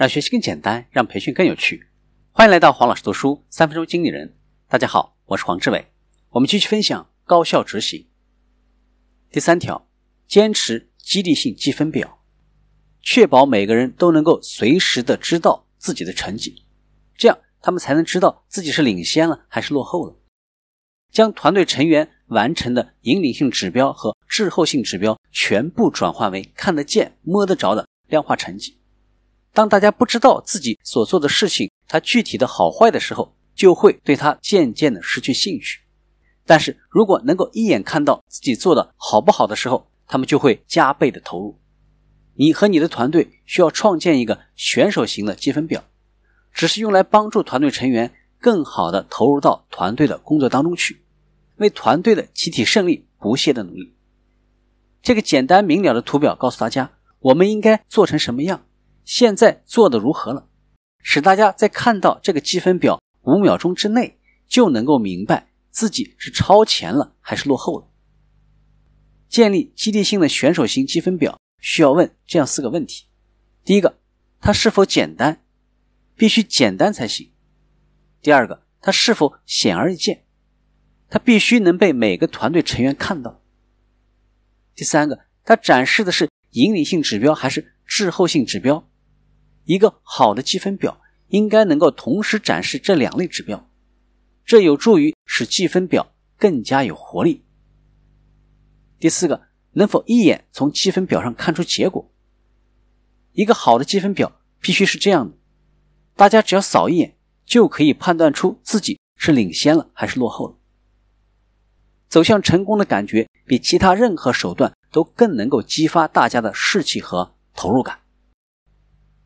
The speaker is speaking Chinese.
让学习更简单，让培训更有趣。欢迎来到黄老师读书三分钟经理人。大家好，我是黄志伟。我们继续分享高效执行。第三条，坚持激励性积分表，确保每个人都能够随时的知道自己的成绩，这样他们才能知道自己是领先了还是落后了。将团队成员完成的引领性指标和滞后性指标全部转化为看得见、摸得着的量化成绩。当大家不知道自己所做的事情它具体的好坏的时候，就会对它渐渐的失去兴趣。但是如果能够一眼看到自己做的好不好的时候，他们就会加倍的投入。你和你的团队需要创建一个选手型的积分表，只是用来帮助团队成员更好的投入到团队的工作当中去。为团队的集体胜利不懈的努力。这个简单明了的图表告诉大家，我们应该做成什么样，现在做的如何了，使大家在看到这个积分表五秒钟之内就能够明白自己是超前了还是落后了。建立激励性的选手型积分表需要问这样四个问题：第一个，它是否简单？必须简单才行。第二个，它是否显而易见？它必须能被每个团队成员看到。第三个，它展示的是引领性指标还是滞后性指标？一个好的积分表应该能够同时展示这两类指标，这有助于使积分表更加有活力。第四个，能否一眼从积分表上看出结果？一个好的积分表必须是这样的，大家只要扫一眼就可以判断出自己是领先了还是落后了。走向成功的感觉，比其他任何手段都更能够激发大家的士气和投入感。